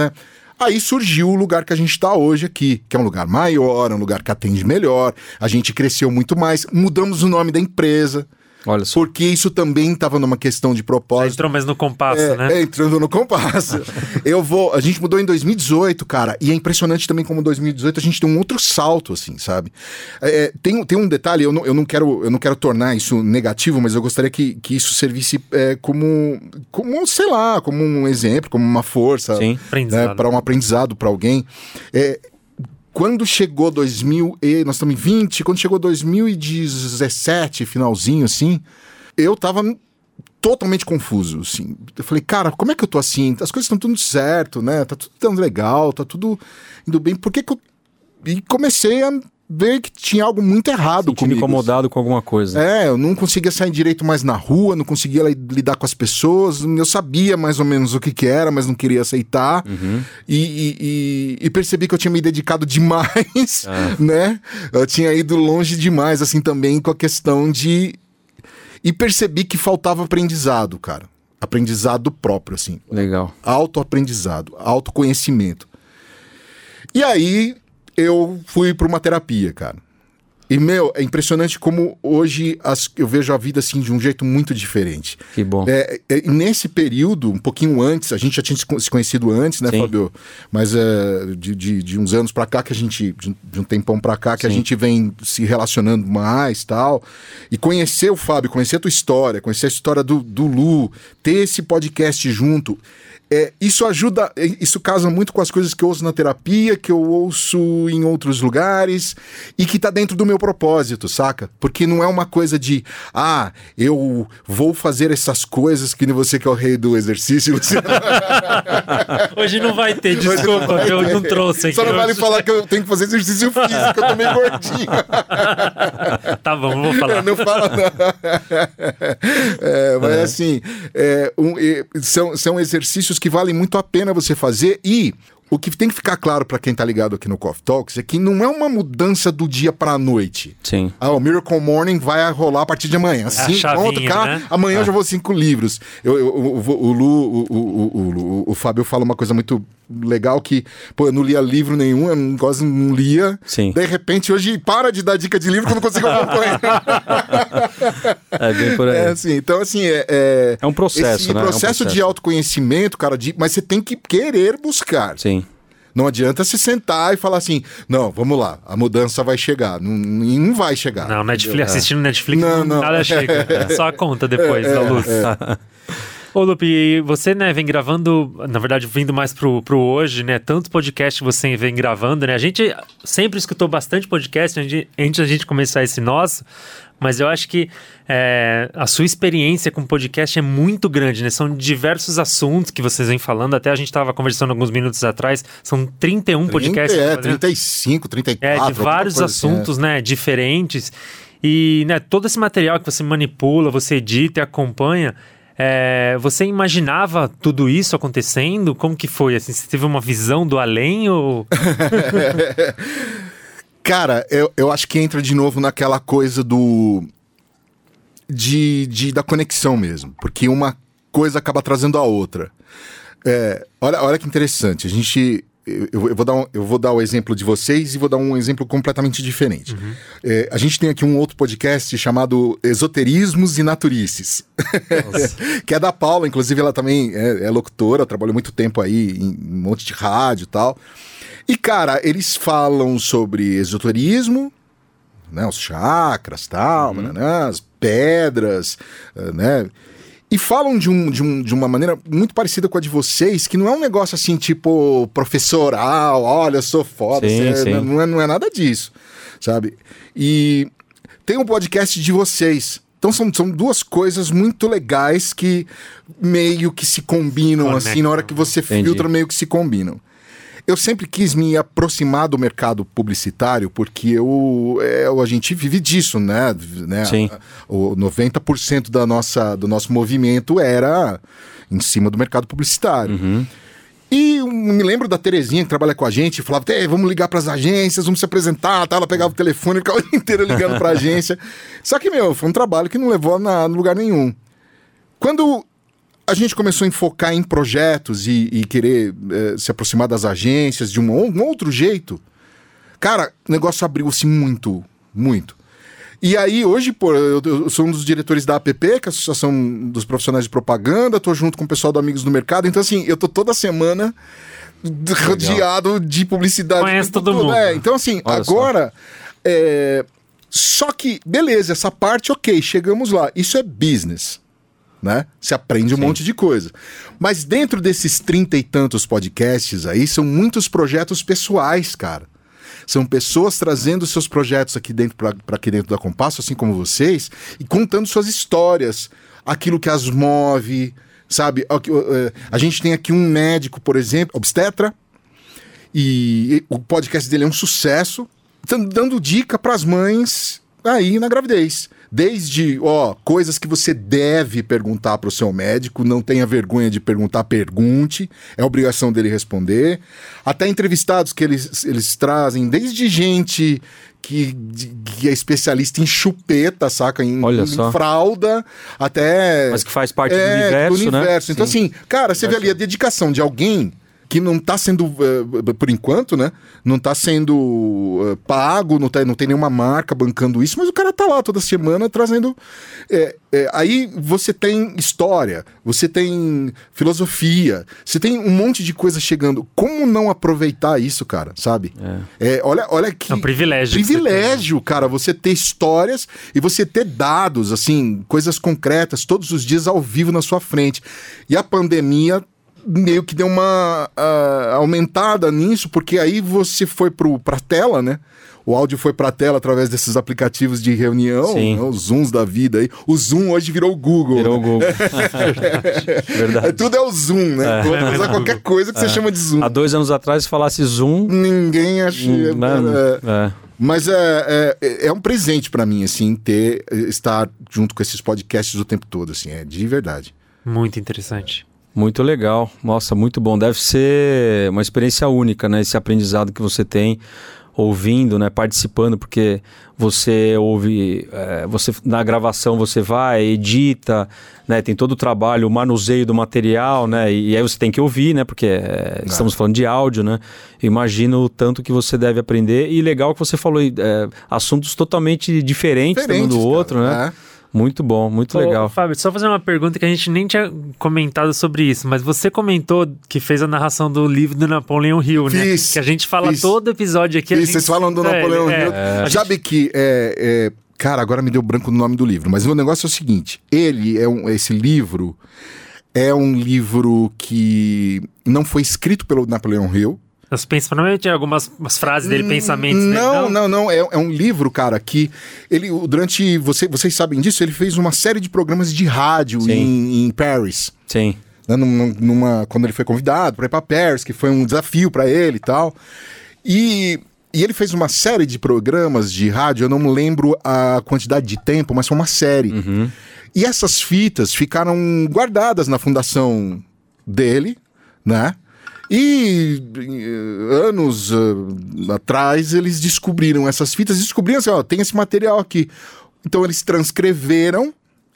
Aí surgiu o lugar que a gente está hoje aqui, que é um lugar maior, um lugar que atende melhor, a gente cresceu muito mais, mudamos o nome da empresa. Olha só. Porque isso também estava numa questão de propósito. Já entrou mais no compasso, é, né? É, entrando no compasso. eu vou. A gente mudou em 2018, cara. E é impressionante também como em 2018 a gente tem um outro salto, assim, sabe? É, é, tem, tem um detalhe, eu não, eu, não quero, eu não quero tornar isso negativo, mas eu gostaria que, que isso servisse é, como, como, sei lá, como um exemplo, como uma força. Sim, né, para um aprendizado para alguém. É, quando chegou 2000 e nós estamos em 20, quando chegou 2017, finalzinho assim, eu tava totalmente confuso, assim. Eu falei, cara, como é que eu tô assim? As coisas estão tudo certo, né? Tá tudo tão legal, tá tudo indo bem. Por que que eu e comecei a ver que tinha algo muito errado Sentindo comigo. incomodado com alguma coisa. É, eu não conseguia sair direito mais na rua, não conseguia lidar com as pessoas. Eu sabia mais ou menos o que, que era, mas não queria aceitar. Uhum. E, e, e, e, percebi que eu tinha me dedicado demais, ah. né? Eu tinha ido longe demais, assim, também com a questão de. E percebi que faltava aprendizado, cara. Aprendizado próprio, assim. Legal. Autoaprendizado, autoconhecimento. E aí eu fui para uma terapia, cara. E, meu, é impressionante como hoje as, eu vejo a vida assim de um jeito muito diferente. Que bom. É, é, nesse período, um pouquinho antes, a gente já tinha se conhecido antes, né, Sim. Fábio? Mas é, de, de, de, uns anos para cá, que a gente, de, de um tempão para cá, que Sim. a gente vem se relacionando mais tal. E conhecer o Fábio, conhecer a tua história, conhecer a história do, do Lu, ter esse podcast junto é, isso ajuda, é, isso casa muito com as coisas que eu ouço na terapia, que eu ouço em outros lugares e que tá dentro do meu propósito, saca? Porque não é uma coisa de, ah, eu vou fazer essas coisas que nem você que é o rei do exercício. Hoje não vai ter, desculpa, vai eu ter. não trouxe aqui. Só não vale falar que eu tenho que fazer exercício físico, eu tô meio gordinho. tá bom, não vou falar. Não fala não. É, mas é. assim, é, um, são, são exercícios que valem muito a pena você fazer e o que tem que ficar claro para quem tá ligado aqui no Coffee Talks é que não é uma mudança do dia pra noite. Sim. Ah, o Miracle Morning vai rolar a partir de amanhã. Chavinha, pronto, cara, né? amanhã eu já vou cinco livros. Eu, eu- eu- o, o, Lu, o, o, o, o- o Fábio fala uma coisa muito legal que, pô, eu não lia livro nenhum, eu não- quase não lia. Sim. De repente, hoje, para de dar dica de livro que eu não consigo acompanhar. É bem por aí. É assim, então assim, é, é, É um processo, esse né? É um processo de processo. autoconhecimento, cara, de, mas você tem que querer buscar. Sim. Não adianta se sentar e falar assim, não, vamos lá, a mudança vai chegar. Não, não vai chegar. Não, Netflix, assistindo Netflix, Não, não, não. nada chega. É Só a conta depois da luz. Ô, Lupe, você, né, vem gravando, na verdade, vindo mais pro, pro hoje, né? Tantos podcasts que você vem gravando, né? A gente sempre escutou bastante podcast antes da gente começar esse nosso, mas eu acho que é, a sua experiência com podcast é muito grande, né? São diversos assuntos que vocês vêm falando. Até a gente estava conversando alguns minutos atrás. São 31 podcasts. É, fazendo- 35, 34. é, de vários assim, assuntos, né, diferentes. E, né, todo esse material que você manipula, você edita e acompanha, é, você imaginava tudo isso acontecendo? Como que foi? Assim, você teve uma visão do além ou... Cara, eu, eu acho que entra de novo naquela coisa do. De, de- da conexão mesmo. Porque uma coisa acaba trazendo a outra. É, olha, olha que interessante. A gente. Eu, eu vou dar um, eu vou dar o exemplo de vocês e vou dar um exemplo completamente diferente. É, a gente tem aqui um outro podcast chamado Esoterismos e Naturices, que é da Paula, inclusive ela também é, é locutora, trabalhou muito tempo aí em um monte de rádio e tal. E, cara, eles falam sobre esoterismo, né, os chakras, tal, né, as pedras, eh, né? E falam de, um, de, um, de uma maneira muito parecida com a de vocês, que não é um negócio assim, tipo, professoral, olha, eu sou foda, Sim, cê- sim. Não, é, não é nada disso, sabe? E tem um podcast de vocês. Então são, são duas coisas muito legais que meio que se combinam, Conectam. assim, na hora que você Entendi. filtra, meio que se combinam. Eu sempre quis me aproximar do mercado publicitário porque eu, é, a gente vive disso, né? né? Sim. O 90% da nossa, do nosso movimento era em cima do mercado publicitário. E eu me lembro da Terezinha que trabalha com a gente, falava, "Tê, vamos ligar para as agências, vamos se apresentar, tá? ela pegava o telefone e ficava o dia inteiro ligando para a agência. Só que, meu, foi um trabalho que não levou a na- lugar nenhum. Quando a gente começou a enfocar em projetos e, e querer eh, se aproximar das agências de um, ou- um outro jeito, cara, o negócio abriu-se muito, muito. E aí, hoje, pô, eu, eu sou um dos diretores da APP, que é a Associação dos Profissionais de Propaganda, tô junto com o pessoal do Amigos do Mercado, então assim, eu tô toda semana rodeado de publicidade. Conhece todo tudo. mundo. É, então assim, Olha só. agora... é, só que, beleza, essa parte, ok, chegamos lá. Isso é business né? Se aprende um monte de coisa. Mas dentro desses trinta e tantos podcasts aí, são muitos projetos pessoais, cara. São pessoas trazendo seus projetos aqui dentro para aqui dentro da Compasso, assim como vocês, e contando suas histórias, aquilo que as move, sabe? É, A gente tem aqui um médico, por exemplo, obstetra, e o podcast dele é um sucesso, dando dica para as mães aí na gravidez. Desde, ó, coisas que você deve perguntar para o seu médico, não tenha vergonha de perguntar, pergunte, é obrigação dele responder. Até entrevistados que eles, eles trazem, desde gente que, que é especialista em chupeta, saca? Em, Olha em fralda, até. Mas que faz parte do É, universo, do né? universo. Então, Sim. assim, cara, você vê ali a dedicação de alguém que não está sendo, eh, por enquanto, né? Não está sendo eh, pago, não, tá, não tem nenhuma marca bancando isso, mas o cara tá lá toda semana trazendo. eh, eh, aí você tem história, você tem filosofia, você tem um monte de coisa chegando. Como não aproveitar isso, cara, sabe? É, olha, olha que. É um privilégio você Privilégio, cara, você ter histórias e você ter dados, assim, coisas concretas todos os dias ao vivo na sua frente. E a pandemia meio que deu uma ah, aumentada nisso, porque aí você foi pro, pra tela, né? O áudio foi pra tela através desses aplicativos de reunião, né? os Zooms da vida aí. O Zoom hoje virou o Google. Virou o né? Google. É, Verdade. tudo é o Zoom, né? É. Vai usar qualquer coisa que você chama de Zoom. Há dois anos atrás, se falasse Zoom. Ninguém acha. hum, né? é, É. mas é, é, é um presente pra mim, assim, ter, estar junto com esses podcasts o tempo todo, assim, é de verdade. Muito interessante. Muito legal. Nossa, muito bom. Deve ser uma experiência única, né? Esse aprendizado que você tem ouvindo, né, participando, porque você ouve, é, você na gravação você vai, edita, né, tem todo o trabalho, o manuseio do material, né, e, e aí você tem que ouvir, né, porque é, estamos falando de áudio, né, imagino o tanto que você deve aprender e legal que você falou é, assuntos totalmente diferentes, diferentes um do outro, cara, né. É. Muito bom, muito Ô, legal. Fábio, só fazer uma pergunta que a gente nem tinha comentado sobre isso, mas você comentou que fez a narração do livro do Napoleão Hill, né? Fiz, que a gente fala fiz. todo episódio aqui. Fiz, gente... Vocês falam do é, Napoleão é, Hill. É, Sabe gente... que é, é, Cara, agora me deu branco no nome do livro, mas o negócio é o seguinte: ele é um, esse livro é um livro que não foi escrito pelo Napoleão Hill. Os provavelmente algumas frases dele, pensamentos não, dele. Não, não, não. É, é, um livro, cara, que ele, durante. Você, vocês sabem disso, ele fez uma série de programas de rádio em, em Paris. Sim. Né, numa, numa, quando ele foi convidado para ir para Paris, que foi um desafio para ele e tal. E, e ele fez uma série de programas de rádio, eu não lembro a quantidade de tempo, mas foi uma série. Uhum. E essas fitas ficaram guardadas na fundação dele, né? E anos uh, atrás eles descobriram essas fitas, descobriram assim, ó, tem esse material aqui. Então eles transcreveram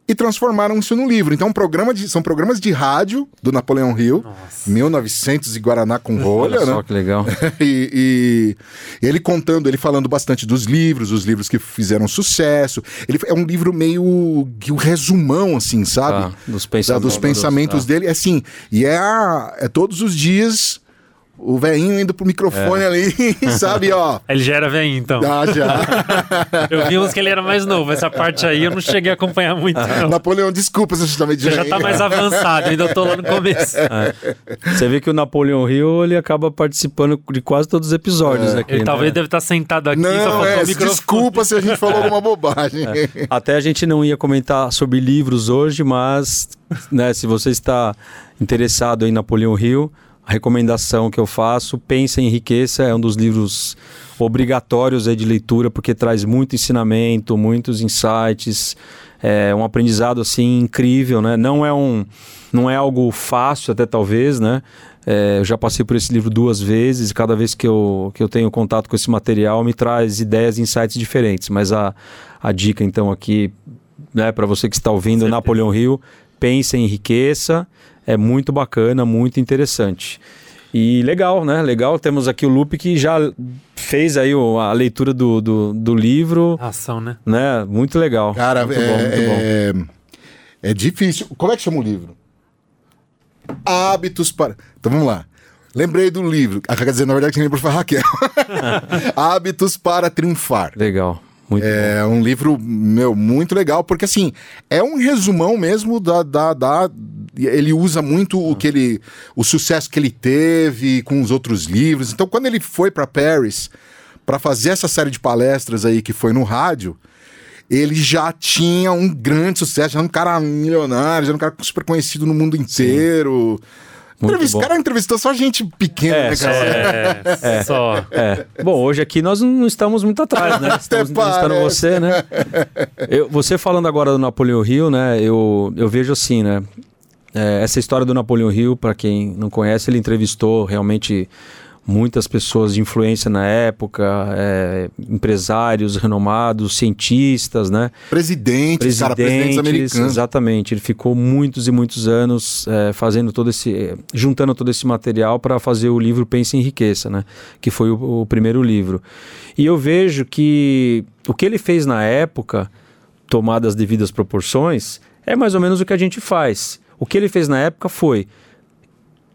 e transformaram isso no livro. Então, um programa de, são programas de rádio do Napoleão Hill, Nossa. 1900 e Guaraná com rolha, Olha né? Só que legal. e, e, ele contando, ele falando bastante dos livros, os livros que fizeram sucesso. Ele é um livro meio que o um resumão, assim, sabe? Ah, dos, pensamentos, da, dos pensamentos dele, é assim. E é, a, é todos os dias o velhinho indo pro microfone é. ali, sabe, ó. Ele já era velhinho, então. Ah, já. eu vi uns que ele era mais novo. Essa parte aí eu não cheguei a acompanhar muito, não. Napoleão, desculpa se você Você já tá mais avançado, ainda tô lá no começo. É. Você vê que o Napoleão Hill, ele acaba participando de quase todos os episódios é. aqui. Ele né? talvez deve estar tá sentado aqui, não, só é, Desculpa se a gente falou alguma bobagem. É. Até a gente não ia comentar sobre livros hoje, mas né, se você está interessado em Napoleão Hill recomendação que eu faço, Pensa em Riqueza, é um dos livros obrigatórios de leitura, porque traz muito ensinamento, muitos insights, é um aprendizado assim incrível, né? Não é um não é algo fácil até talvez, né? É, eu já passei por esse livro duas vezes e cada vez que eu, que eu tenho contato com esse material me traz ideias e insights diferentes. Mas a, a dica então aqui, né, para você que está ouvindo, Napoleão Hill, pense em riqueza é muito bacana, muito interessante. E legal, né? Legal, temos aqui o Lupe que já fez aí a leitura do, do, do livro. Ação, né? né? Muito legal. Cara, muito é, bom, muito é, bom. é difícil. Como é que chama o livro? Hábitos para. Então vamos lá. Lembrei do livro. Ah, quer dizer, na verdade, quem lembrou foi a Raquel. Hábitos para triunfar. Legal. Muito é bom. um livro, meu, muito legal, porque assim, é um resumão mesmo da. da, da ele usa muito o que ele. o sucesso que ele teve com os outros livros. Então, quando ele foi para Paris para fazer essa série de palestras aí que foi no rádio, ele já tinha um grande sucesso, já era um cara milionário, já era um cara super conhecido no mundo inteiro. Sim. Entrevista, cara entrevistou só gente pequena, é, né, cara? É, é, só. É. Bom, hoje aqui nós não estamos muito atrás, né? Estamos entrevistando você, né? Eu, você falando agora do Napoleão Hill, né? Eu, eu vejo assim, né? É, essa história do Napoleão Hill, para quem não conhece, ele entrevistou realmente muitas pessoas de influência na época, é, empresários renomados, cientistas, né? Presidentes, presidentes, cara, presidentes americanos. Exatamente. Ele ficou muitos e muitos anos é, fazendo todo esse, juntando todo esse material para fazer o livro Pense em Riqueza, né? Que foi o, o primeiro livro. E eu vejo que o que ele fez na época, tomadas as devidas proporções, é mais ou menos o que a gente faz. O que ele fez na época foi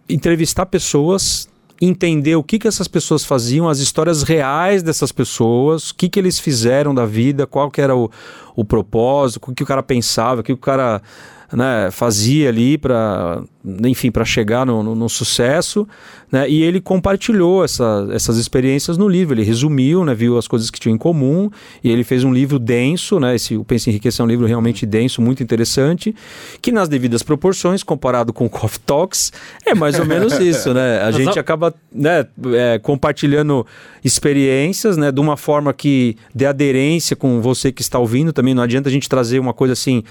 entrevistar pessoas entender o que, que essas pessoas faziam, as histórias reais dessas pessoas, o que, que eles fizeram da vida, qual que era o, o propósito, o que o cara pensava, o que o cara né, fazia ali para, enfim, para chegar no, no, no, sucesso, né, e ele compartilhou essa, essas experiências no livro. Ele resumiu, né, viu as coisas que tinham em comum e ele fez um livro denso, né, esse o Pense Enriquecer é um livro realmente denso, muito interessante, que nas devidas proporções, comparado com o Coffee Talks, é mais ou menos isso, né? A gente acaba, né, é, compartilhando experiências, né, de uma forma que dê aderência com você que está ouvindo. Também não adianta a gente trazer uma coisa assim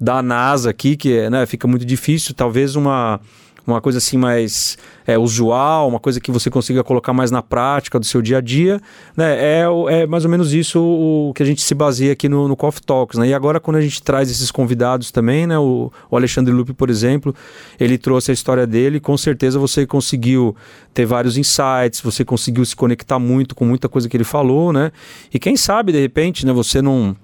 da NASA aqui, que né, fica muito difícil, talvez uma, uma coisa assim mais é, usual, uma coisa que você consiga colocar mais na prática do seu dia a dia, né? É, é mais ou menos isso o que a gente se baseia aqui no, no Coffee Talks, né? E agora quando a gente traz esses convidados também, né? O, o Alexandre Lupe, por exemplo, ele trouxe a história dele, com certeza você conseguiu ter vários insights, você conseguiu se conectar muito com muita coisa que ele falou, né? E quem sabe, de repente, né? Você não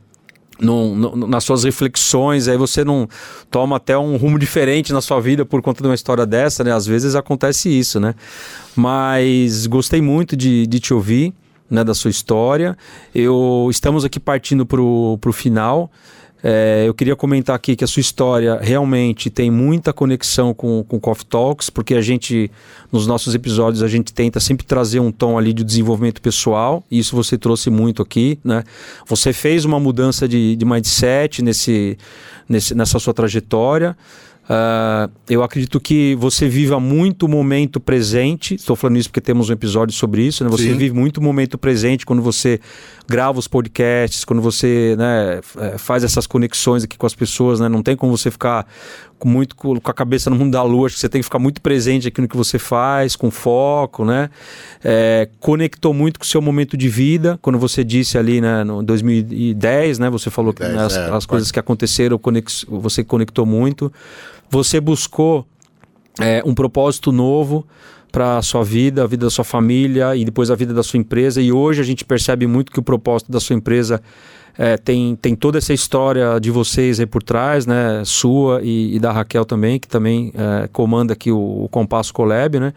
nas suas reflexões, aí você não toma até um rumo diferente na sua vida por conta de uma história dessa, né? Às vezes acontece isso, né? Mas gostei muito de, de te ouvir, né? Da sua história. Eu estamos aqui partindo para o final. É, eu queria comentar aqui que a sua história realmente tem muita conexão com, com Coffee Talks, porque a gente, nos nossos episódios, a gente tenta sempre trazer um tom ali de desenvolvimento pessoal, e isso você trouxe muito aqui, né? Você fez uma mudança de, de mindset nesse, nesse, nessa sua trajetória. Uh, eu acredito que você viva muito o momento presente. Estou falando isso porque temos um episódio sobre isso. Né? Você Sim. vive muito o momento presente quando você grava os podcasts, quando você né, é, faz essas conexões aqui com as pessoas. Né? Não tem como você ficar com muito com a cabeça no mundo da lua. Acho que você tem que ficar muito presente aqui no que você faz, com foco, né? É, conectou muito com o seu momento de vida. Quando você disse ali, né, no 2010, né? Você falou 10, que né, as, é, as coisas que aconteceram, conex, você conectou muito você buscou é, um propósito novo para a sua vida, a vida da sua família e depois a vida da sua empresa. E hoje a gente percebe muito que o propósito da sua empresa é, tem, tem toda essa história de vocês aí por trás, né? Sua e, e da Raquel também, que também é, comanda aqui o, o Compasso Colab, né?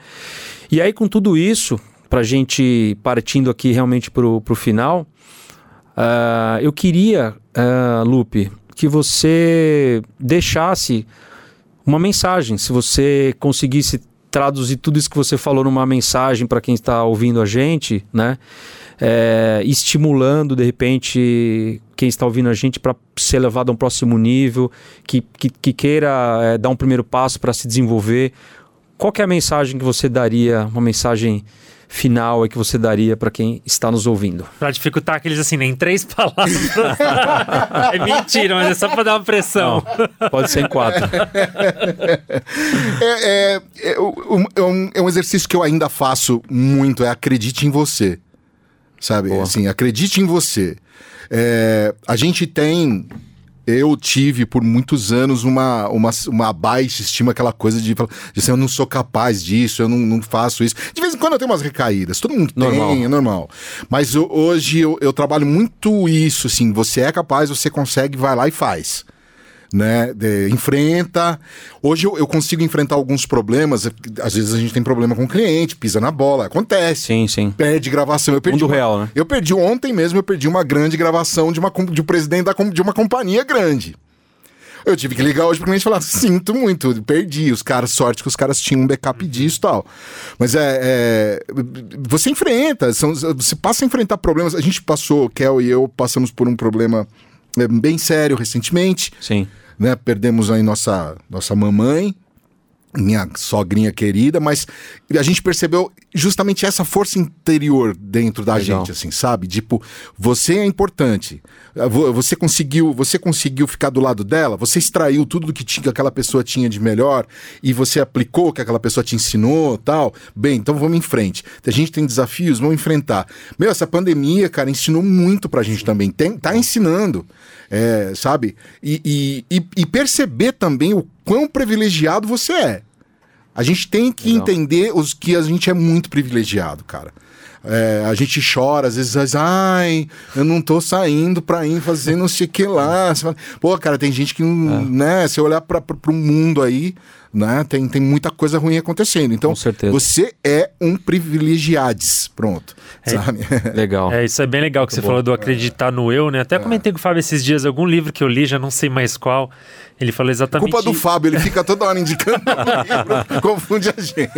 E aí, com tudo isso, para a gente partindo aqui realmente para o final, uh, eu queria, uh, Lupe, que você deixasse uma mensagem. Se você conseguisse traduzir tudo isso que você falou numa mensagem para quem está ouvindo a gente, né? É, estimulando de repente quem está ouvindo a gente para ser levado a um próximo nível, que, que, que queira é, dar um primeiro passo para se desenvolver. Qual é a mensagem que você daria? Uma mensagem final é que você daria para quem está nos ouvindo? Para dificultar aqueles assim, nem três palavras. é mentira, mas é só para dar uma pressão. Não, pode ser em quatro. É, é, é, um, é, um, exercício que eu ainda faço muito, é acredite em você. Sabe? Boa. Assim, acredite em você. É, a gente tem eu tive por muitos anos uma, uma, uma baixa estima, aquela coisa de, de assim, eu não sou capaz disso, eu não, não faço isso. De vez em quando eu tenho umas recaídas, todo mundo normal. tem, é normal. Mas eu, hoje eu, eu trabalho muito isso, assim, você é capaz, você consegue, vai lá e faz né? De, enfrenta. Hoje eu, eu, consigo enfrentar alguns problemas. Às vezes a gente tem problema com o cliente, pisa na bola, acontece. Sim, sim. Perde gravação. Eu perdi Mundo uma, real, né? Eu perdi ontem mesmo, eu perdi uma grande gravação de, uma, de um presidente da, de uma companhia grande. Eu tive que ligar hoje pro cliente e falar: sinto muito, perdi. Os caras, sorte que os caras tinham um backup uhum. disso e tal. Mas é, é. Você enfrenta, são, você passa a enfrentar problemas. A gente passou, Kel e eu passamos por um problema é, bem sério recentemente. Sim né? Perdemos aí nossa, nossa mamãe, minha sogrinha querida, mas a gente percebeu justamente essa força interior dentro da Legal. gente, assim, sabe? Tipo, você é importante. Você conseguiu, você conseguiu ficar do lado dela, você extraiu tudo do que, tinha, que aquela pessoa tinha de melhor e você aplicou o que aquela pessoa te ensinou, tal. Bem, então vamos em frente. A gente tem desafios, vamos enfrentar. Meu, essa pandemia, cara, ensinou muito pra gente também. Tem, tá ensinando é, sabe? E, e, e, perceber também o quão privilegiado você é. A gente tem que Legal. entender os que a gente é muito privilegiado, cara. É, a gente chora, às vezes, ai, eu não tô saindo pra ir fazer não sei o que lá. Pô, cara, tem gente que, é. né, se olhar pra, pra, pro mundo aí, né? Tem, tem muita coisa ruim acontecendo. Então, você é um privilegiades. Pronto. É, sabe? Legal. É, isso é bem legal que Muito você bom. falou do acreditar no eu, né? Até é. comentei com o Fábio esses dias, algum livro que eu li, já não sei mais qual. Ele falou exatamente. Culpa do Fábio, ele fica toda hora indicando livro, confunde a gente.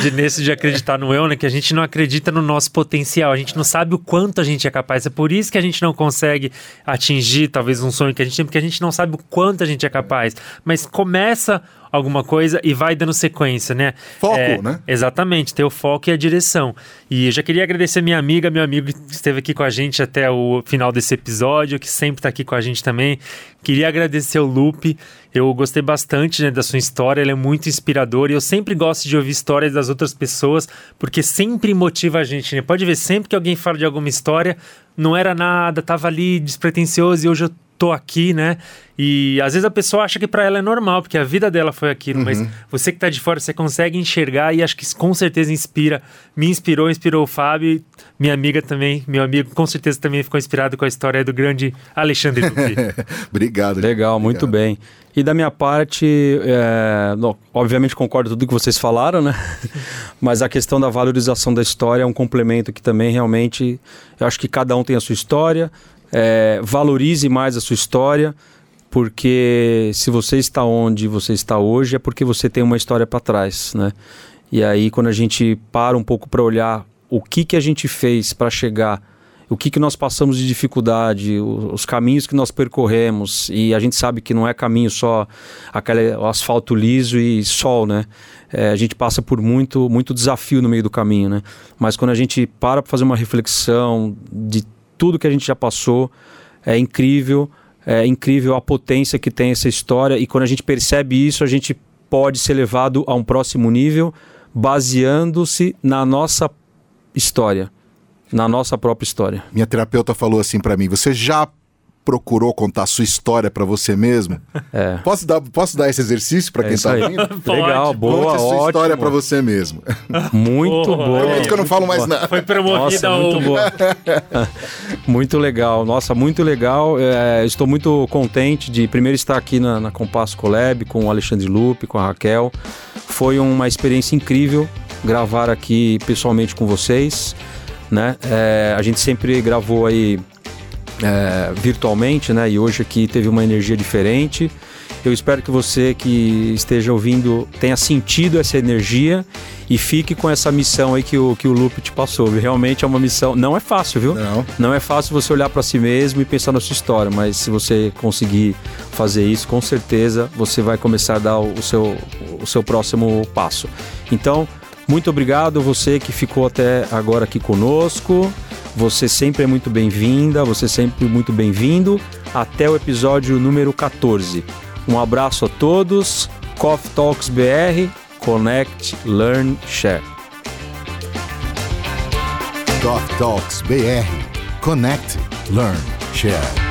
De, nesse de acreditar no eu, né? Que a gente não acredita no nosso potencial, a gente não sabe o quanto a gente é capaz. É por isso que a gente não consegue atingir talvez um sonho que a gente tem, porque a gente não sabe o quanto a gente é capaz. Mas começa alguma coisa e vai dando sequência, né? Foco, é, né? Exatamente, ter o foco e a direção. E eu já queria agradecer minha amiga, meu amigo que esteve aqui com a gente até o final desse episódio, que sempre está aqui com a gente também. Queria agradecer o Lupe. Eu gostei bastante né, da sua história, ela é muito inspiradora e eu sempre gosto de ouvir histórias das outras pessoas, porque sempre motiva a gente, né? Pode ver, sempre que alguém fala de alguma história, não era nada, tava ali despretensioso e hoje eu tô aqui, né? E às vezes a pessoa acha que para ela é normal, porque a vida dela foi aquilo, uhum. mas você que tá de fora, você consegue enxergar e acho que com certeza inspira. Me inspirou, inspirou o Fábio, minha amiga também, meu amigo com certeza também ficou inspirado com a história do grande Alexandre Duque. Obrigado. Legal, muito bem. E da minha parte, é, não, obviamente concordo com tudo que vocês falaram, né? Mas a questão da valorização da história é um complemento que também realmente, eu acho que cada um tem a sua história, é, valorize mais a sua história, porque se você está onde você está hoje é porque você tem uma história para trás, né? E aí quando a gente para um pouco para olhar o que que a gente fez para chegar, o que que nós passamos de dificuldade, os caminhos que nós percorremos e a gente sabe que não é caminho só aquele asfalto liso e sol, né? É, a gente passa por muito muito desafio no meio do caminho, né? Mas quando a gente para para fazer uma reflexão de tudo que a gente já passou. É incrível, é incrível a potência que tem essa história e quando a gente percebe isso, a gente pode ser levado a um próximo nível baseando-se na nossa história, na nossa própria história. Minha terapeuta falou assim para mim: "Você já procurou contar a sua história para você mesmo? É. Posso, dar, posso dar esse exercício para é quem está ouvindo? Legal, boa, Conte a sua ótimo. história para você mesmo. Muito oh, boa. Prometo que eu não falo mais nada. Foi promovida Nossa, muito boa. muito legal, nossa, muito legal. É, estou muito contente de primeiro estar aqui na, na Compasso Collab com o Alexandre Lupe, com a Raquel. Foi uma experiência incrível gravar aqui pessoalmente com vocês. Né? É, a gente sempre gravou aí é, virtualmente, né? E hoje aqui teve uma energia diferente. Eu espero que você que esteja ouvindo tenha sentido essa energia e fique com essa missão aí que o, que o Lupe te passou. Realmente é uma missão. Não é fácil, viu? Não. Não é fácil você olhar para si mesmo e pensar na sua história, mas se você conseguir fazer isso, com certeza você vai começar a dar o seu, o seu próximo passo. Então, muito obrigado você que ficou até agora aqui conosco. Você sempre é muito bem-vinda, você sempre muito bem-vindo. Até o episódio número 14. Um abraço a todos. Coffee Talks BR, Connect, Learn, Share. Coffee Talks BR, Connect, Learn, Share.